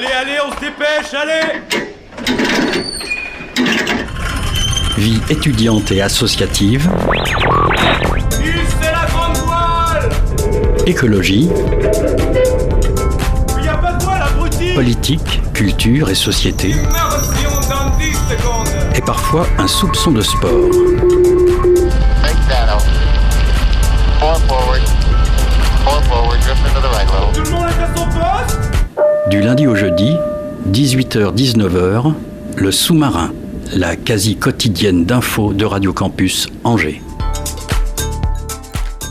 Allez, allez, on se dépêche, allez Vie étudiante et associative. c'est la grande voile Écologie. Il a pas de voile, abruti Politique, culture et société. Immersion dans 10 secondes Et parfois un soupçon de sport. Du lundi au jeudi, 18h-19h, le sous-marin, la quasi quotidienne d'infos de Radio Campus Angers.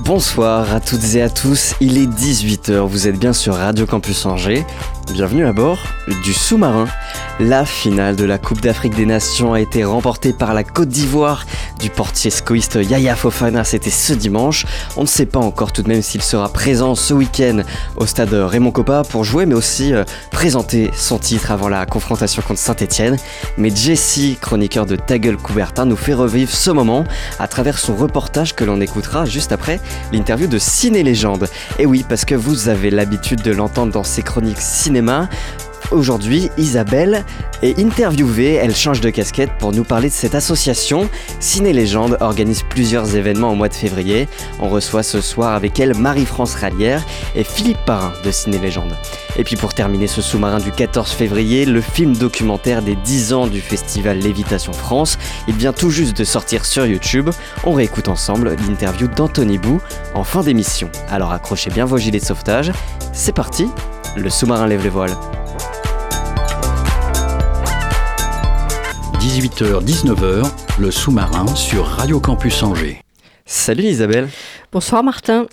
Bonsoir à toutes et à tous, il est 18h, vous êtes bien sur Radio Campus Angers. Bienvenue à bord du sous-marin. La finale de la Coupe d'Afrique des Nations a été remportée par la Côte d'Ivoire du portier scoïste Yaya Fofana, c'était ce dimanche. On ne sait pas encore tout de même s'il sera présent ce week-end au stade Raymond Coppa pour jouer mais aussi euh, présenter son titre avant la confrontation contre Saint-Etienne. Mais Jesse, chroniqueur de Ta gueule Coubertin, nous fait revivre ce moment à travers son reportage que l'on écoutera juste après l'interview de Ciné Légende. Et oui, parce que vous avez l'habitude de l'entendre dans ses chroniques cinéma. Aujourd'hui, Isabelle est interviewée, elle change de casquette pour nous parler de cette association. Ciné Légende organise plusieurs événements au mois de février. On reçoit ce soir avec elle Marie-France Rallière et Philippe Parrain de Ciné Légende. Et puis pour terminer ce sous-marin du 14 février, le film documentaire des 10 ans du festival Lévitation France. Il vient tout juste de sortir sur YouTube. On réécoute ensemble l'interview d'Anthony Bou en fin d'émission. Alors accrochez bien vos gilets de sauvetage. C'est parti, le sous-marin lève les voiles. 18h-19h, le sous-marin sur Radio Campus Angers. Salut Isabelle. Bonsoir Martin.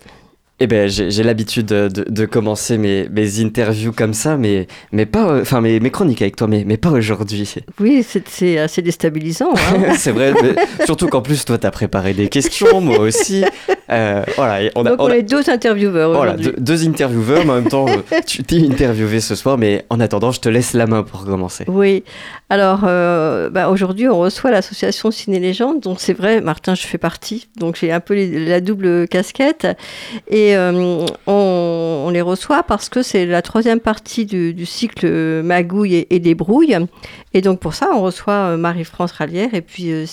Eh ben, j'ai l'habitude de, de- de commencer mes, mes interviews comme ça, mais, mais pas, euh, enfin mes, mes chroniques avec toi, mais, mais pas aujourd'hui. Oui, c'est- assez déstabilisant. hein. C'est vrai, mais surtout qu'en plus toi t'as préparé des questions, moi aussi. Euh, voilà, on a, Donc on on a- est deux intervieweurs voilà, deux, deux intervieweurs, mais en même temps, euh, tu t'es interviewé ce soir, mais en attendant, je te laisse la main pour commencer. Oui. Alors euh, bah, aujourd'hui, on reçoit l'association Ciné Légende. Donc c'est vrai, Martin, je fais partie. Donc j'ai un peu la double casquette. Et euh, on, on les reçoit parce que c'est la troisième partie du, du cycle Magouille et, et Débrouille. Et donc pour ça, on reçoit euh, Marie-France Rallière et puis euh,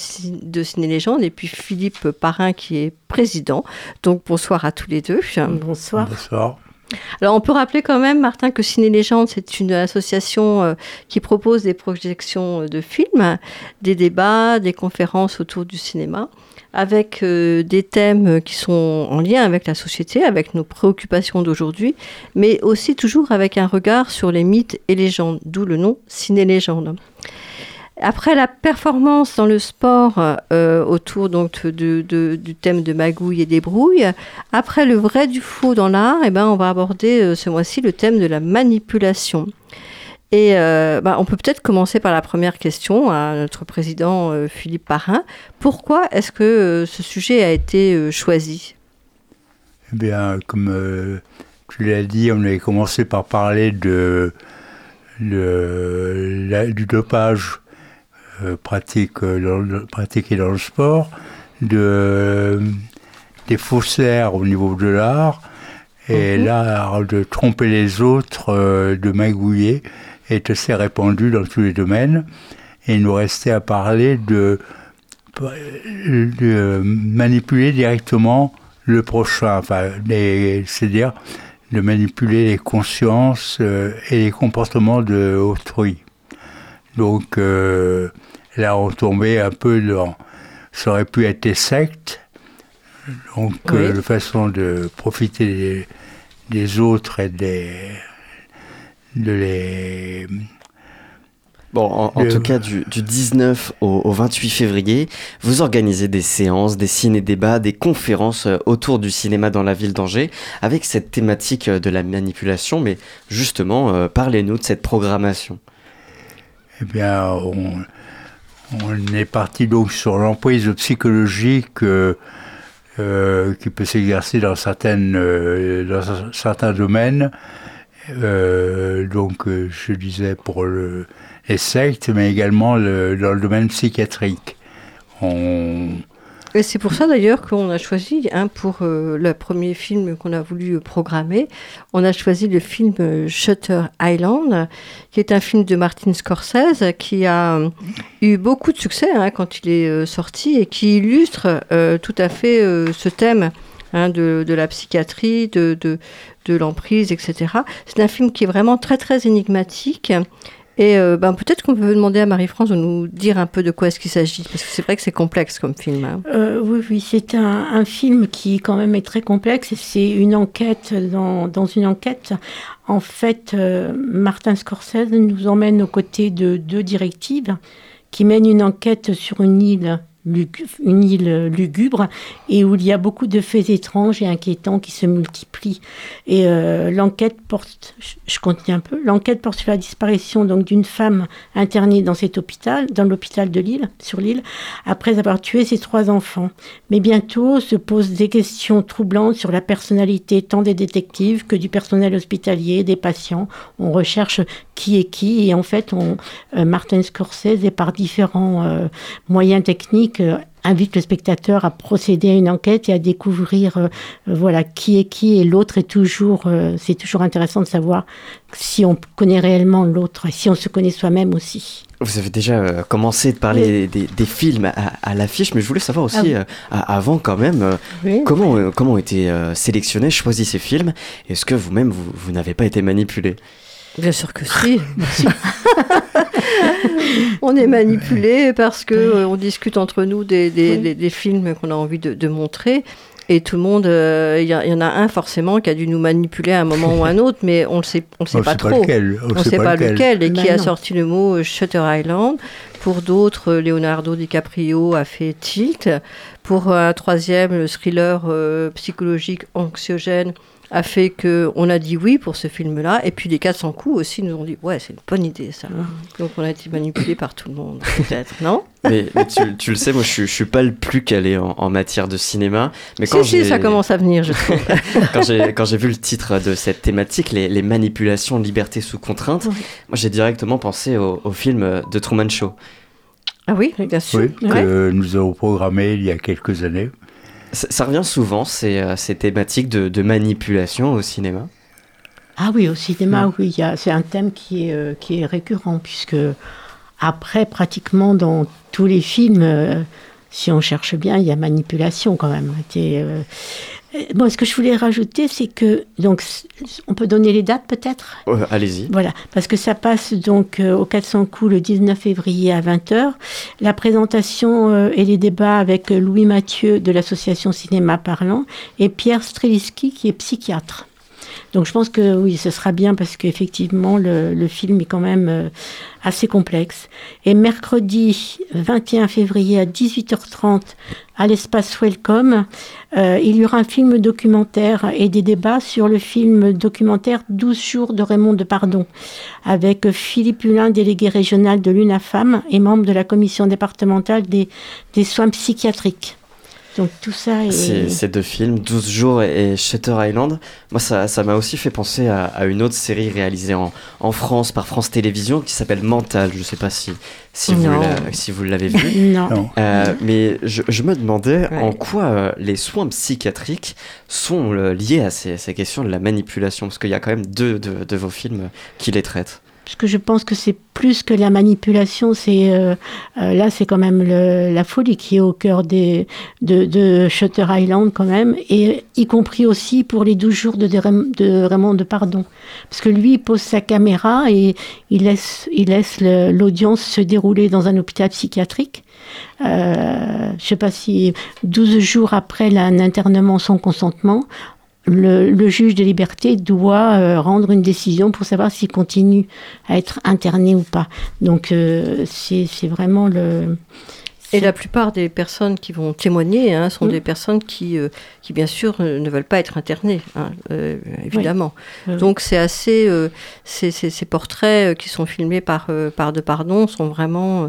de Ciné Légende et puis Philippe Parrain qui est président. Donc bonsoir à tous les deux. Bonsoir. Bonsoir. Alors, on peut rappeler quand même, Martin, que Ciné Légende, c'est une association euh, qui propose des projections de films, des débats, des conférences autour du cinéma, avec euh, des thèmes qui sont en lien avec la société, avec nos préoccupations d'aujourd'hui, mais aussi toujours avec un regard sur les mythes et légendes, d'où le nom Ciné Légende. Après la performance dans le sport euh, autour donc de- du thème de magouille et débrouille, après le vrai du faux dans l'art, eh ben, on va aborder euh, ce mois-ci le thème de la manipulation. Et euh, bah, on peut peut-être commencer par la première question à notre président euh, Philippe Parrain. Pourquoi est-ce que euh, ce sujet a été choisi? Eh bien, comme tu l'as dit, on avait commencé par parler de, la- du dopage pratique, dans le- pratiqué dans le sport, de, des faussaires au niveau de l'art, et Mhm. l'art de tromper les autres, de magouiller, est assez répandu dans tous les domaines. Et il nous restait à parler de, de manipuler directement le prochain, enfin, c'est-à-dire de manipuler les consciences euh, et les comportements de autrui. Donc euh, là, on tombait un peu dans. Ça aurait pu être des sectes, donc euh, Oui. de façon de profiter des, des autres et des, de les. Bon, en, en Le- tout cas, du, du 19 au, au 28 février, vous organisez des séances, des ciné-débats, des conférences euh, autour du cinéma dans la ville d'Angers, avec cette thématique euh, de la manipulation. Mais justement, euh, parlez-nous de cette programmation. Eh bien, on, on est parti donc sur l'emprise psychologique euh, euh, qui peut s'exercer dans, certaines, dans certains domaines. Euh, donc, euh, je disais pour le, les sectes, mais également le- dans le domaine psychiatrique. C'est pour ça d'ailleurs qu'on a choisi, hein, pour euh, le premier film qu'on a voulu programmer, on a choisi le film Shutter Island, qui est un film de Martin Scorsese qui a eu beaucoup de succès hein, quand il est sorti et qui illustre tout à fait ce thème hein, de, la psychiatrie, de, de, de l'emprise, etc. C'est un film qui est vraiment très très énigmatique. Et euh, ben, peut-être qu'on peut demander à Marie-France de nous dire un peu de quoi est-ce qu'il s'agit, parce que c'est vrai que c'est complexe comme film. hein. Euh, oui, oui, c'est un, un film qui quand même est très complexe. C'est une enquête dans, dans une enquête. En fait, euh, Martin Scorsese nous emmène aux côtés de deux directives qui mènent une enquête sur une île, une île lugubre et où il y a beaucoup de faits étranges et inquiétants qui se multiplient. Et euh, l'enquête porte, je, continue un peu, l'enquête porte sur la disparition donc d'une femme internée dans cet hôpital, dans l'hôpital de Lille, sur l'île, après avoir tué ses trois enfants. Mais bientôt se posent des questions troublantes sur la personnalité tant des détectives que du personnel hospitalier, des patients. On recherche qui est qui et en fait, on, euh, Martin Scorsese, et par différents euh, moyens techniques, invite le spectateur à procéder à une enquête et à découvrir euh, euh, voilà qui est qui et l'autre est toujours euh, c'est toujours intéressant de savoir si on connaît réellement l'autre et si on se connaît soi-même aussi. Vous avez déjà euh, commencé de parler des, des films à, à l'affiche, mais je voulais savoir aussi, Ah oui. euh, avant quand même, euh, Oui. comment, euh, comment ont été euh, sélectionnés, choisis ces films Est-ce que vous-même, vous, vous n'avez pas été manipulé? Bien sûr que si. on est manipulé parce que euh, on discute entre nous des, des, Oui. des- des films qu'on a envie de, de montrer. Et tout le monde, euh, il y, en a un forcément qui a dû nous manipuler à un moment ou à un autre, mais on ne sait, on sait On pas sait trop. lequel. on ne sait pas lequel. Et Ben qui a sorti le mot euh, Shutter Island. Pour d'autres, Leonardo DiCaprio a fait Tilt. Pour un troisième, le thriller euh, psychologique anxiogène a fait que on a dit oui pour ce film-là. Et puis les 400 coups aussi nous ont dit ouais, c'est une bonne idée ça. Donc on a été manipulé par tout le monde, peut-être, non? Mais, mais tu, tu le sais, moi je, suis- je suis pas le plus calé en, en matière de cinéma. Mais Si, quand si, j'ai- ça commence à venir, je trouve. quand j'ai quand j'ai vu le titre de cette thématique, les, les manipulations, liberté sous contrainte, Oui. moi j'ai directement pensé au, au film de Truman Show. ah oui, bien sûr. Oui, Ouais. que nous avons programmé il y a quelques années. Ça, ça revient souvent, ces, euh, ces thématiques de, de manipulation au cinéma? Ah oui, au cinéma, oui, c'est un thème qui est, euh, qui est récurrent, puisque après, pratiquement dans tous les films, euh, si on cherche bien, il y a manipulation quand même. Et, euh, bon, ce que je voulais rajouter, c'est que, donc, on peut donner les dates peut-être? Euh, Allez-y. voilà, parce que ça passe donc euh, au 400 coups le 19 février à 20h. La présentation euh, et les débats avec Louis Mathieu de l'association Cinéma Parlant et Pierre Streliski qui est psychiatre. Donc je pense que oui, ce sera bien parce qu'effectivement le, film est quand même euh, assez complexe. Et mercredi 21 février à 18h30 à l'espace Welcome, euh, il y aura un film documentaire et des débats sur le film documentaire 12 jours de Raymond Depardon avec Philippe Hulin, délégué régional de l'UNAFAM et membre de la commission départementale des soins psychiatriques. Donc tout ça est... Ces, ces deux films, 12 jours et, et Shutter Island, moi ça ça m'a aussi fait penser à, à une autre série réalisée en, en France par France Télévisions qui s'appelle Mental. Je sais pas si, si, vous, l'a- si vous l'avez vu. Non. Non. Euh, mais je, je me demandais Ouais. en quoi euh, les soins psychiatriques sont euh, liés à ces, ces questions de la manipulation, parce qu'il y a quand même deux de, de vos films qui les traitent. Parce que je pense que c'est plus que la manipulation, c'est euh, euh, là c'est quand même le- la folie qui est au cœur des, de, de Shutter Island quand même, et y compris aussi pour les 12 jours de, de, Raym- de Raymond de Pardon. Parce que lui, il pose sa caméra et il laisse, il laisse l'audience se dérouler dans un hôpital psychiatrique. Euh, je sais pas si 12 jours après la- un internement sans consentement, le, le juge de liberté doit euh, rendre une décision pour savoir s'il continue à être interné ou pas. Donc euh, c'est vraiment le... Et la plupart des personnes qui vont témoigner hein, sont Mm. des personnes qui, euh, qui, bien sûr, ne veulent pas être internées, hein, euh, évidemment. Oui. Donc, c'est assez. euh, ces, ces- ces portraits qui sont filmés par, par De Pardon sont vraiment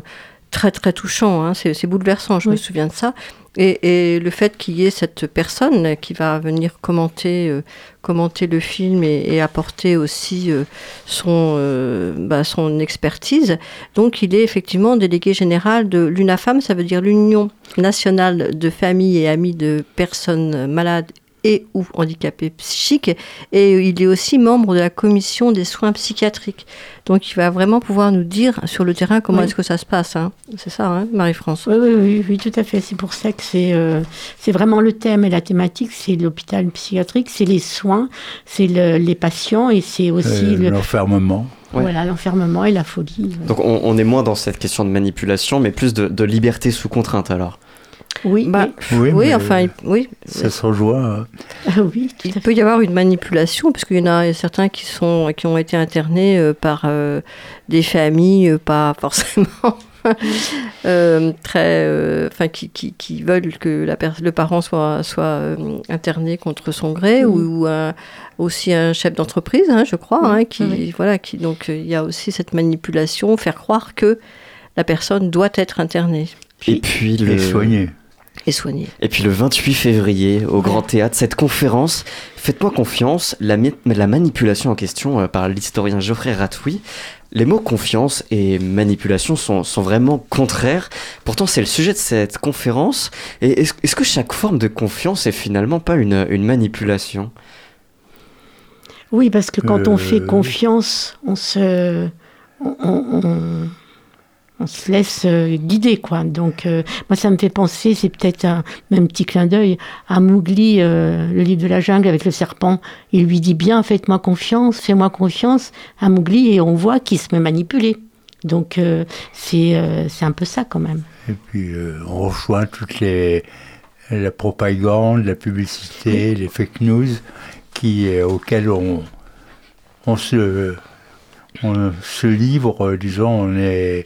très, très touchants. hein. C'est bouleversant, je me souviens de ça. Et, le fait qu'il y ait cette personne qui va venir commenter, euh, le film et, apporter aussi euh, euh, bah, son expertise. Donc il est effectivement délégué général de l'UNAFAM, ça veut dire l'Union nationale de familles et amis de personnes malades et ou handicapés psychiques. Et il est aussi membre de la commission des soins psychiatriques. Donc il va vraiment pouvoir nous dire sur le terrain comment Oui. est-ce que ça se passe. hein. C'est ça, hein, Marie-France Oui, oui, oui, oui, tout à fait. C'est pour ça que c'est euh, c'est vraiment le thème et la thématique, c'est l'hôpital psychiatrique, c'est les soins, c'est le- les patients et c'est aussi Euh, le, L'enfermement. Ouais. voilà l'enfermement et la folie. Donc on, on est moins dans cette question de manipulation, mais plus de, de liberté sous contrainte alors. Oui, Bah, Oui, Oui, enfin, oui. ça se rejoint. oui, oui, Il peut y avoir une manipulation, parce qu'il y en a certains qui, sont, qui ont été internés euh, par euh, des familles euh, pas forcément euh, très. euh, Enfin, qui, qui, qui veulent que la le parent soit, soit euh, interné contre son gré, ou, ou un- aussi un chef d'entreprise, hein, je crois, Oui, hein, qui, oui. voilà, qui, donc euh, il y a aussi cette manipulation, faire croire que la personne doit être internée Et puis le Et soigné. Et soignée. Et puis le 28 février, au Grand Théâtre, cette conférence, Faites-moi confiance, la, manipulation en question euh, par l'historien Geoffrey Ratoui, les mots confiance et manipulation sont, sont vraiment contraires. Pourtant, c'est le sujet de cette conférence. Et est-ce que chaque forme de confiance est finalement pas une, une manipulation? Oui, parce que quand on fait Euh, confiance, on se, on, on- on- on se laisse euh, guider, quoi. Donc, euh, moi, ça me fait penser, c'est peut-être un même petit clin d'œil à Mowgli, euh, le livre de la jungle avec le serpent. Il lui dit bien, faites-moi confiance, fais-moi confiance à Mowgli, et on voit qu'il se met manipuler. Donc, euh, c'est c'est un peu ça, quand même. Et puis on rejoint toutes les la propagande, la publicité, les fake news qui auxquelles on on se on se livre, disons, on est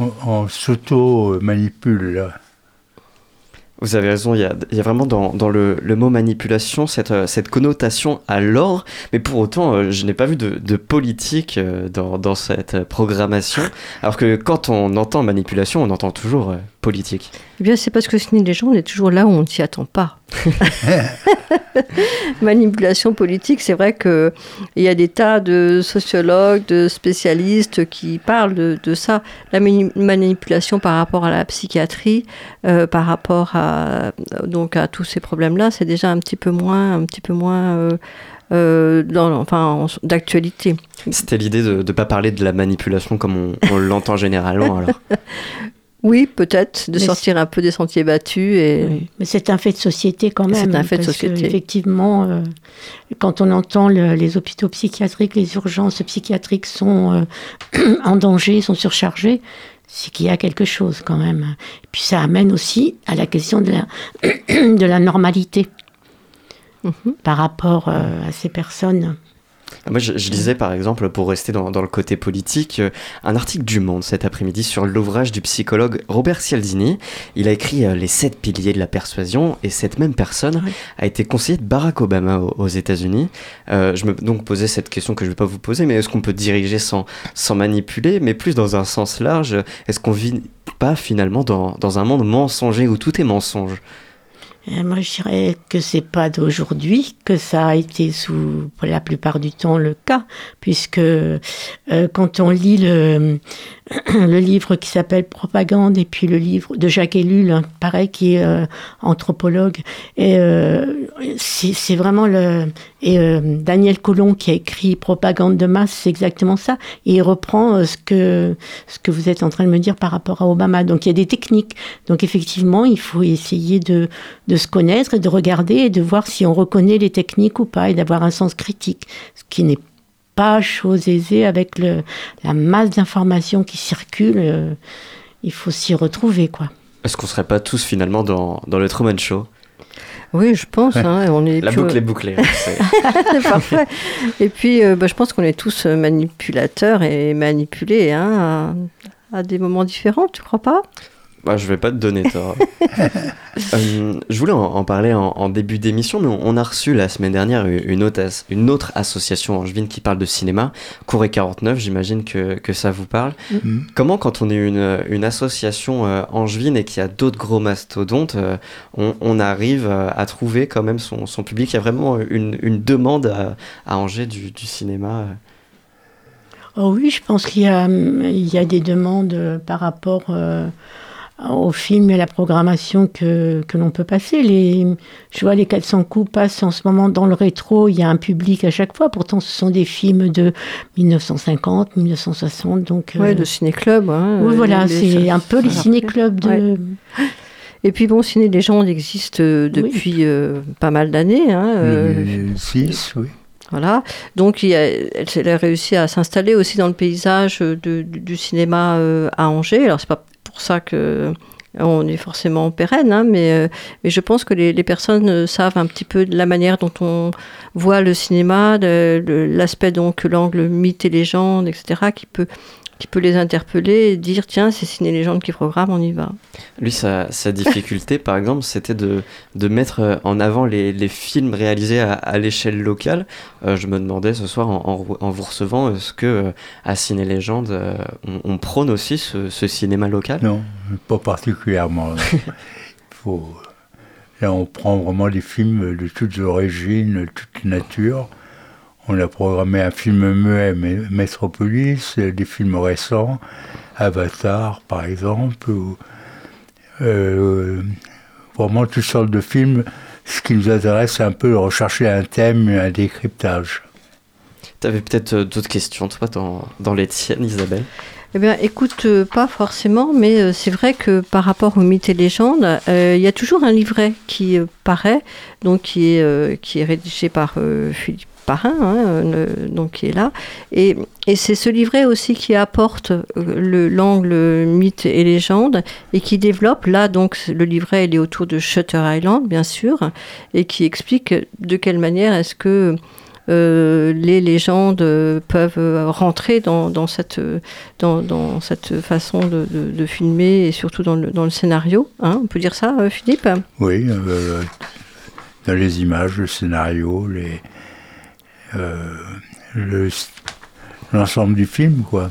on, on s'auto manipule. là. Vous avez raison, il y a, vraiment dans, le, mot manipulation cette, euh, cette connotation à l'or, mais pour autant, euh, je n'ai pas vu de, politique euh, dans, dans cette programmation, alors que quand on entend manipulation, on entend toujours politique. Eh bien, c'est parce que Ciné les gens, on est toujours là où on ne s'y attend pas. Manipulation politique, c'est vrai qu'il y a des tas de sociologues, de spécialistes qui parlent de, de ça. La mani- manipulation par rapport à la psychiatrie, euh, par rapport à, donc à tous ces problèmes-là, c'est déjà un petit peu moins, un petit peu moins euh, euh, dans, enfin, en- d'actualité. C'était l'idée de ne pas parler de la manipulation comme on, on l'entend généralement. Alors. Oui, peut-être, de Mais sortir un peu des sentiers battus et. Oui, Mais c'est un fait de société quand même. C'est un fait de que, société. effectivement, euh, quand on entend le- les hôpitaux psychiatriques, les urgences psychiatriques sont euh, en danger, sont surchargées, c'est qu'il y a quelque chose quand même. Et puis ça amène aussi à la question de la, de la normalité Mhm. par rapport euh, à ces personnes. Moi, je, je lisais par exemple, pour rester dans, dans le côté politique, euh, un article du Monde cet après-midi sur l'ouvrage du psychologue Robert Cialdini. Il a écrit euh, Les sept piliers de la persuasion et cette même personne Oui. a été conseiller de Barack Obama aux, aux États-Unis. Euh, je me donc posais cette question que je ne vais pas vous poser, mais est-ce qu'on peut diriger sans, sans manipuler, mais plus dans un sens large Est-ce qu'on vit pas finalement dans, dans un monde mensonger où tout est mensonge? Moi, je dirais que c'est pas d'aujourd'hui que ça a été sous, la plupart du temps, le cas, puisque euh, quand on lit le, le livre qui s'appelle Propagande et puis le livre de Jacques Ellul, hein, pareil, qui est euh, anthropologue, et euh, c'est vraiment le et euh, Daniel Colomb qui a écrit Propagande de masse, c'est exactement ça. Et il reprend euh, ce que ce que vous êtes en train de me dire par rapport à Obama. Donc il y a des techniques. Donc effectivement, il faut essayer de de se connaître et de regarder et de voir si on reconnaît les techniques ou pas et d'avoir un sens critique, ce qui n'est pas chose aisée avec le, la masse d'informations qui circulent. euh, il faut s'y retrouver, quoi. Est-ce qu'on serait pas tous finalement dans, dans le Truman Show? Oui, je pense. hein, on est La boucle est bouclée. hein, c'est- parfait. Et puis, euh, bah, je pense qu'on est tous euh, manipulateurs et manipulés hein, à, à des moments différents, tu crois pas? Bah, je vais pas te donner tort. Euh, je voulais en, en parler en, en début d'émission, mais on, on a reçu la semaine dernière une autre, as- une autre association angevine qui parle de cinéma, Corée 49, j'imagine que, que ça vous parle. Mhm. Comment, quand on est une, une association euh, angevine et qu'il y a d'autres gros mastodontes, euh, on, on arrive euh, à trouver quand même son, son public? Il y a vraiment une, une demande à, à Angers du, du cinéma euh. Oh oui, je pense qu'il y a, y a des demandes par rapport euh, au film et à la programmation que, que l'on peut passer. Les, je vois les 400 coups passent en ce moment dans le rétro, il y a un public à chaque fois. Pourtant, ce sont des films de 1950, 1960. Donc, euh, Ouais, de ciné-club. hein, oui, euh, voilà, c'est un peu les ciné-clubs de. Ouais. Et puis bon, Ciné Légende existe euh, depuis euh, pas mal d'années. hein, euh, 6, oui. Voilà. Donc, il a- elle, elle a réussi à s'installer aussi dans le paysage de- du, du cinéma euh, à Angers. Alors, c'est pas pour ça que euh, on est forcément pérenne, hein, mais, euh, mais je pense que les, les personnes euh, savent un petit peu de la manière dont on voit le cinéma, l'aspect donc l'angle mythe et légende, etc., qui peut qui peut les interpeller et dire tiens c'est Ciné Légende qui programme, on y va. Lui, sa, sa difficulté, par exemple, c'était de, de mettre euh, en avant les, les films réalisés à, à l'échelle locale. Euh, je me demandais ce soir, en, en- en vous recevant, est-ce que euh, à Ciné Légende, euh, on, on prône aussi ce, ce cinéma local? Non, pas particulièrement. Il faut... Là, on prend vraiment des films de toutes origines, de toutes natures. On a programmé un film muet, mais Metropolis, des films récents, Avatar, par exemple, ou, euh, vraiment toutes sortes de films. Ce qui nous intéresse, c'est un peu de rechercher un thème, un décryptage. Tu avais peut-être euh, d'autres questions, toi, dans, dans les tiennes, Isabelle? Eh bien, écoute, euh, pas forcément, mais euh, c'est vrai que par rapport aux mythes et légendes, euh, il y a toujours un livret qui euh, paraît, donc qui est, euh, qui est rédigé par euh, Philippe Parrain, hein, donc qui est là. Et, c'est ce livret aussi qui apporte euh, le- l'angle mythe et légende et qui développe, là, donc le livret, il est autour de Shutter Island, bien sûr, et qui explique de quelle manière est-ce que euh, les légendes peuvent rentrer dans, cette, dans, cette façon de, filmer et surtout dans le, dans le scénario. hein. on peut dire ça, euh, Philippe? Oui, dans les images, le scénario, les, euh, le- l'ensemble du film, quoi.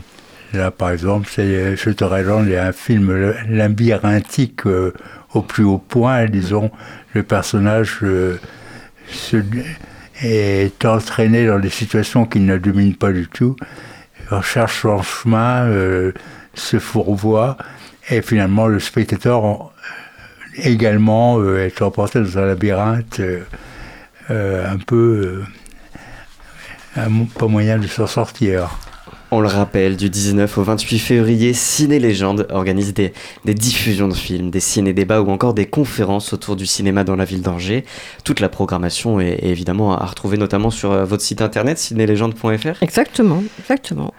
Là, par exemple, c'est Shutter Island, a un film labyrinthique euh, au plus haut point. Disons, le personnage euh, se- est entraîné dans des situations qu'il ne domine pas du tout, recherche son chemin, euh, se fourvoie, et finalement, le spectateur en- également euh, est emporté dans un labyrinthe euh, euh, un peu euh, pas moyen de s'en sortir. On le rappelle, du 19 au 28 février, Ciné Légende organise des, des diffusions de films, des ciné-débats ou encore des conférences autour du cinéma dans la ville d'Angers. Toute la programmation est, est évidemment à retrouver notamment sur euh, votre site internet cinélégende.fr. Exactement, exactement.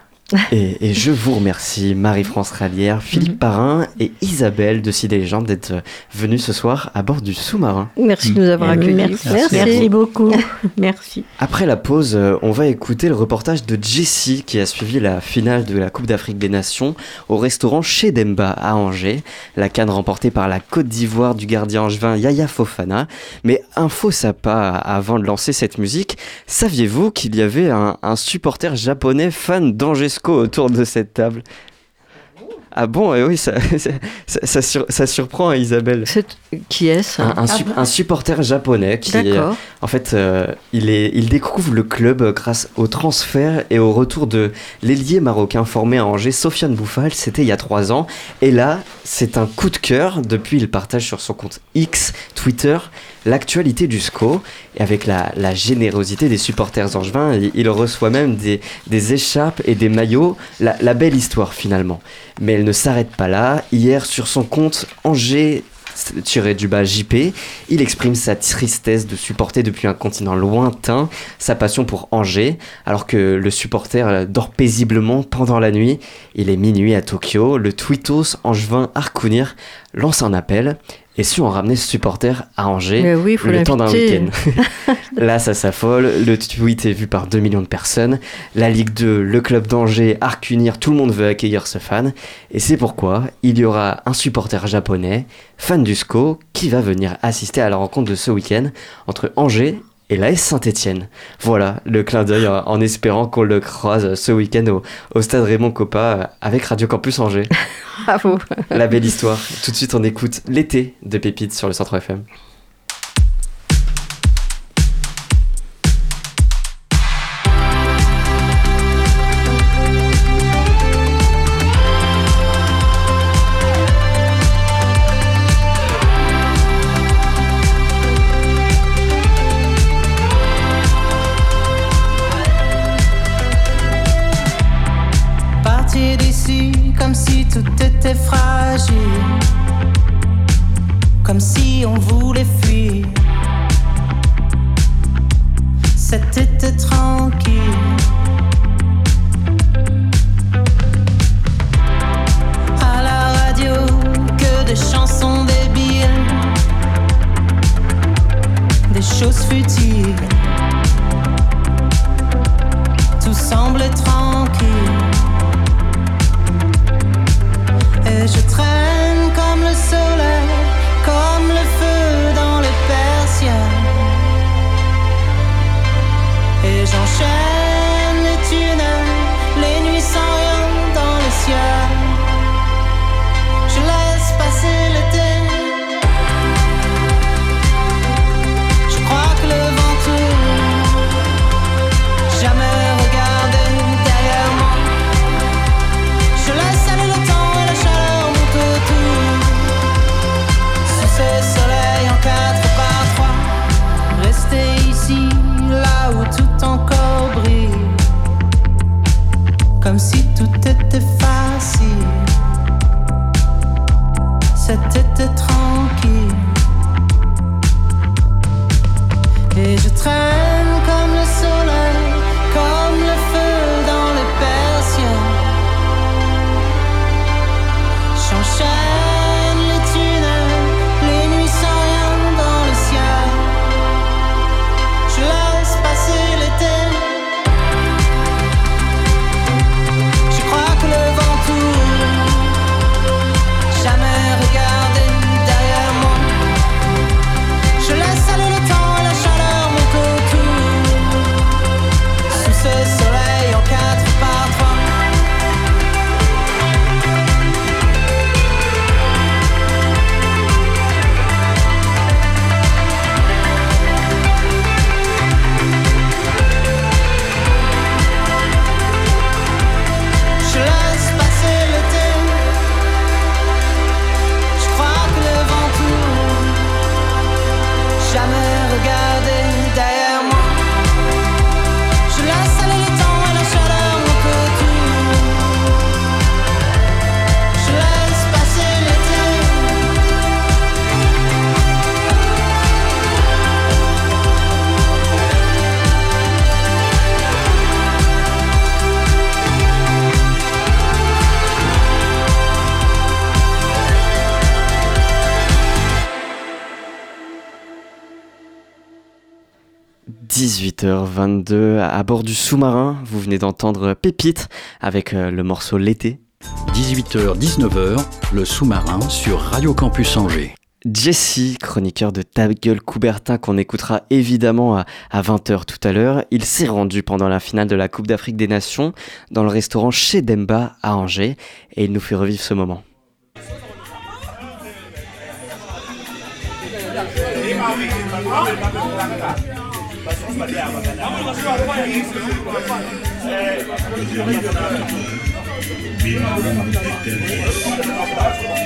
Et, et je vous remercie, Marie-France Ralière, Philippe Mhm. Parrain et Isabelle de Ciné Légende d'être venus ce soir à bord du sous-marin. Merci de nous avoir accueillis. Merci, merci beaucoup. merci. Après la pause, euh, on va écouter le reportage de Jessie qui a suivi la finale de la Coupe d'Afrique des Nations au restaurant chez Demba à Angers. La canne remportée par la Côte d'Ivoire du gardien angevin Yaya Fofana. Mais un faux sapin avant de lancer cette musique, saviez-vous qu'il y avait un, un supporter japonais fan autour de cette table ah bon, eh oui, ça, ça, ça sur- ça surprend Isabelle. C'est- Qui est-ce? Un, un sup- un supporter japonais qui, euh, D'accord. en fait, euh, il, est, il découvre le club grâce au transfert et au retour de l'ailier marocain formé à Angers, Sofiane Bouffal. C'était il y a trois ans. Et là, c'est un coup de cœur. Depuis, il partage sur son compte X, Twitter, l'actualité du SCO. Avec la, générosité des supporters angevins, il, reçoit même des, écharpes et des maillots. La, belle histoire, finalement. Mais elle ne s'arrête pas là. Hier, sur son compte Angers tiré du bas JP, il exprime sa tristesse de supporter depuis un continent lointain sa passion pour Angers, alors que le supporter dort paisiblement pendant la nuit. Il est minuit à Tokyo, le tweetos angevin Arkunir lance un appel Et si on ramenait ce supporter à Angers oui, le temps d'un week-end Là, ça s'affole. Le tweet est vu par 2 millions de personnes. La Ligue 2, le club d'Angers, Arcunir, tout le monde veut accueillir ce fan. Et c'est pourquoi il y aura un supporter japonais, fan du SCO, qui va venir assister à la rencontre de ce week-end entre Angers et l'AS Saint-Etienne. Voilà le clin d'œil en, en espérant qu'on le croise ce week-end au, au stade Raymond Coppa euh, avec Radio Campus Angers. Bravo. La belle histoire. Tout de suite, on écoute l'été de Pépite sur le Centre FM. Comme si on voulait 18h22 à bord du sous-marin. Vous venez d'entendre Pépite avec euh, le morceau L'été. 18h-19h, le sous-marin sur Radio Campus Angers. Jesse, chroniqueur de Ta gueule Coubertin, qu'on écoutera évidemment à, à 20h tout à l'heure, il s'est rendu pendant la finale de la Coupe d'Afrique des Nations dans le restaurant chez Demba à Angers et il nous fait revivre ce moment.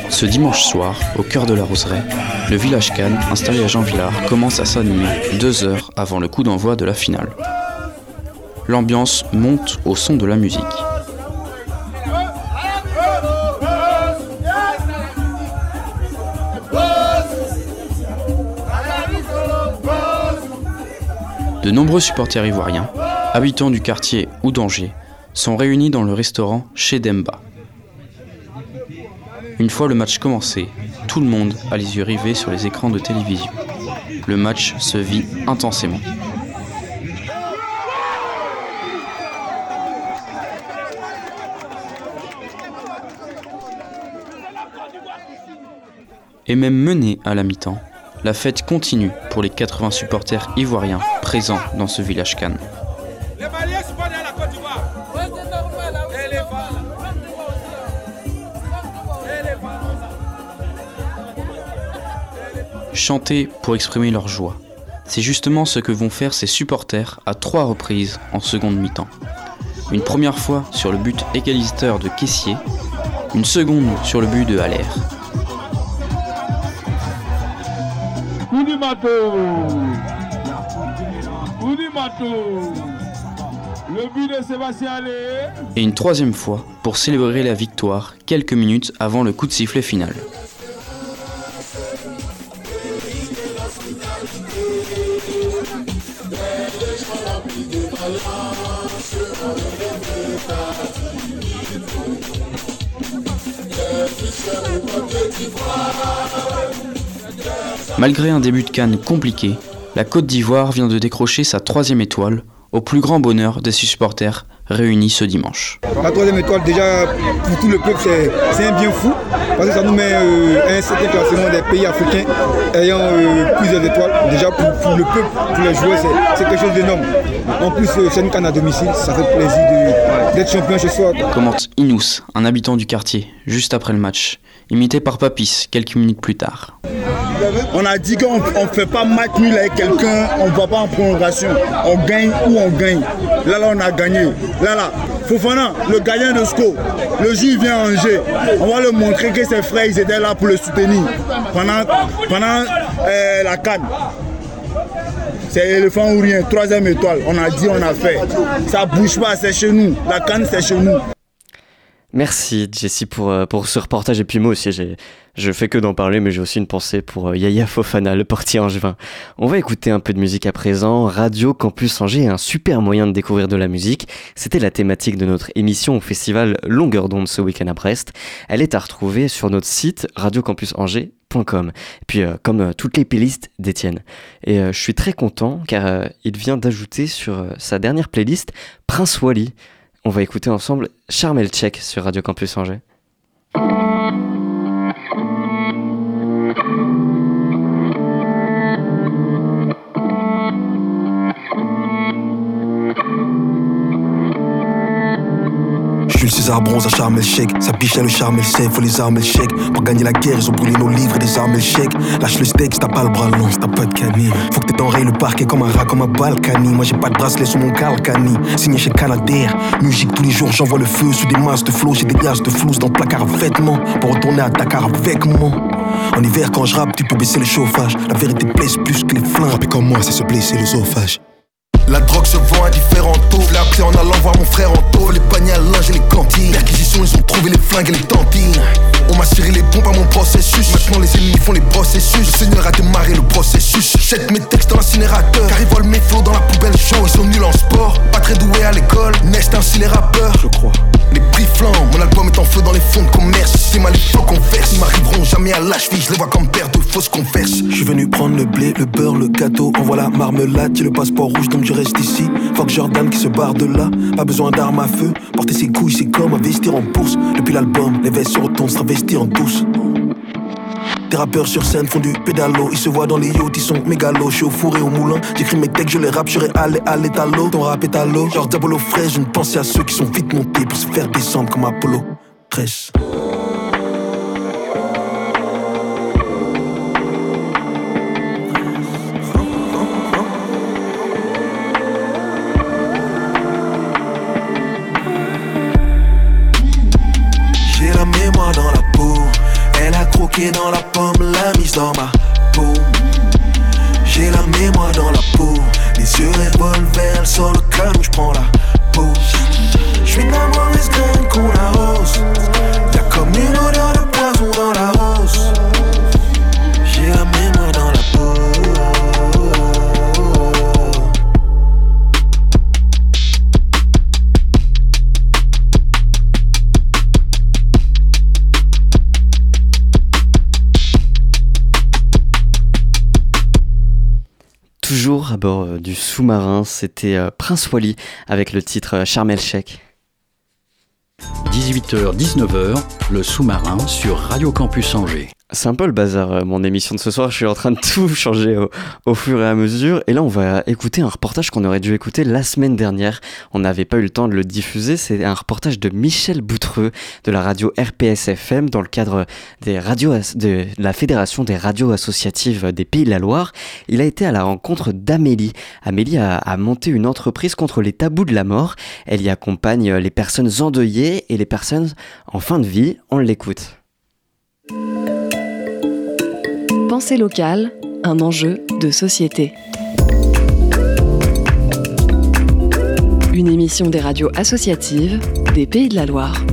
Ce dimanche soir, au cœur de la roseraie, le village Cannes, installé à Jean-Villard, commence à s'animer deux heures avant le coup d'envoi de la finale. L'ambiance monte au son de la musique. De nombreux supporters ivoiriens, habitants du quartier ou d'Angers, sont réunis dans le restaurant chez Demba. Une fois le match commencé, tout le monde a les yeux rivés sur les écrans de télévision. Le match se vit intensément. Et même menée à la mi-temps, la fête continue pour les 80 supporters ivoiriens présents dans ce village Cannes. Les Val. Chanter pour exprimer leur joie. C'est justement ce que vont faire ces supporters à trois reprises en seconde mi-temps. Une première fois sur le but égalisateur de Caissier, une seconde sur le but de Haller. Et une troisième fois pour célébrer la victoire quelques minutes avant le coup de sifflet final. Malgré un début de Cannes compliqué, la Côte d'Ivoire vient de décrocher sa troisième étoile, au plus grand bonheur des supporters réunis ce dimanche. La troisième étoile, déjà, pour tout le peuple, c'est un bien fou. Parce que ça nous met euh, à un certain classement des pays africains ayant euh, plusieurs étoiles. Déjà, pour, pour le peuple, pour les joueurs, c'est- quelque chose d'énorme. En plus, euh, c'est une canne à domicile. Ça fait plaisir d'être champion chez soi. Commente Inous, un habitant du quartier, juste après le match, imité par Papis quelques minutes plus tard. On a dit qu'on ne fait pas match nul avec quelqu'un, on ne va pas en prolongation. On gagne ou on gagne. Là, là, on a gagné. Là, là, Fofana, le gagnant de SCO, le il vient à Angers. On va le montrer que ses frères, ils étaient là pour le soutenir pendant, pendant euh, la canne. C'est éléphant ou rien, troisième étoile. On a dit, on a fait. Ça bouge pas, c'est chez nous. La canne, c'est chez nous. Merci Jessie pour, euh, pour ce reportage et puis moi aussi je fais que d'en parler mais j'ai aussi une pensée pour euh, Yaya Fofana, le portier angevin. On va écouter un peu de musique à présent. Radio Campus Angers est un super moyen de découvrir de la musique. C'était la thématique de notre émission au festival Longueur d'onde ce week-end à Brest. Elle est à retrouver sur notre site radiocampusangers.com. Et puis euh, comme toutes les playlists d'Étienne. Et je suis très content car il vient d'ajouter sur sa dernière playlist Prince Wally. On va écouter ensemble Charmel Check sur Radio Campus Angers. Jules César bronze à charme et le chèque. Sa biche a le charme et le sait, faut les armes le chèque. Pour gagner la guerre, ils ont brûlé nos livres et des armes le chèque. Lâche le steak, t'as pas le bras long, t'as pas de canine. Faut que t'enrayes le parquet comme un rat, comme un balkany. Moi j'ai pas de bracelet sur mon calcani. Signé chez Canadair. Musique tous les jours, j'envoie le feu sous des masses de flots. J'ai des liasses de flouze dans le placard à vêtements. Pour retourner à Dakar avec moi. En hiver, quand je rappe, tu peux baisser le chauffage. La vérité blesse plus que les flingues. Rapper comme moi, c'est se blesser l'œsophage. La drogue se vend à différents taux. L'ai appris en allant voir mon frère en taux. Les paniers à linge et les cantines. Perquisition, ils ont trouvé les flingues et les tantines. On m'a serré les pompes à mon processus. Maintenant, les ennemis font les processus. Le Seigneur a démarré le processus. Jette mes textes dans l'incinérateur. Car ils volent mes flots dans la poubelle chaude. Ils sont nuls en sport. Pas très doués à l'école. Nest ainsi les rappeurs. Je crois. Les prix flambent. Mon album est en feu dans les fonds de commerce. C'est mal les flots qu'on. Ils m'arriveront jamais à la cheville. Je les vois comme père de fausses converses. Je suis venu prendre le blé, le beurre, le gâteau. Envoie la marmelade. J'ai le passeport rouge donc je reste ici. Fuck Jordan qui se barre de là. Pas besoin d'armes à feu. Porter ses couilles, c'est comme investir en bourse. Depuis l'album, les vestes se retournent, en douce. Des rappeurs sur scène font du pédalo, ils se voient dans les yachts, ils sont mégalos. Je suis au four et au moulin, j'écris mes textes, je les rappe, je allé à l'étalo. Ton rap est à l'eau, genre Diabolo fraîche, je ne pensais à ceux qui sont vite montés pour se faire descendre comme Apollo 13. J'ai la mémoire dans la peau. Elle a croqué dans la pomme, dans ma peau. J'ai la mémoire dans la peau. Les yeux revolver, sort le calme, à bord euh, du sous-marin. C'était euh, Prince Wally avec le titre euh, Charmel Sheikh. 18h-19h, le sous-marin sur Radio Campus Angers. C'est un peu le bazar, euh, mon émission de ce soir. Je suis en train de tout changer au, fur et à mesure. Et là, on va écouter un reportage qu'on aurait dû écouter la semaine dernière. On n'avait pas eu le temps de le diffuser. C'est un reportage de Michel Boutreux de la radio RPS FM dans le cadre des radios de la Fédération des radios associatives des Pays de la Loire. Il a été à la rencontre d'Amélie. Amélie a, a monté une entreprise contre les tabous de la mort. Elle y accompagne les personnes endeuillées et les personnes en fin de vie. On l'écoute. Locale, un enjeu de société. Une émission des radios associatives des Pays de la Loire.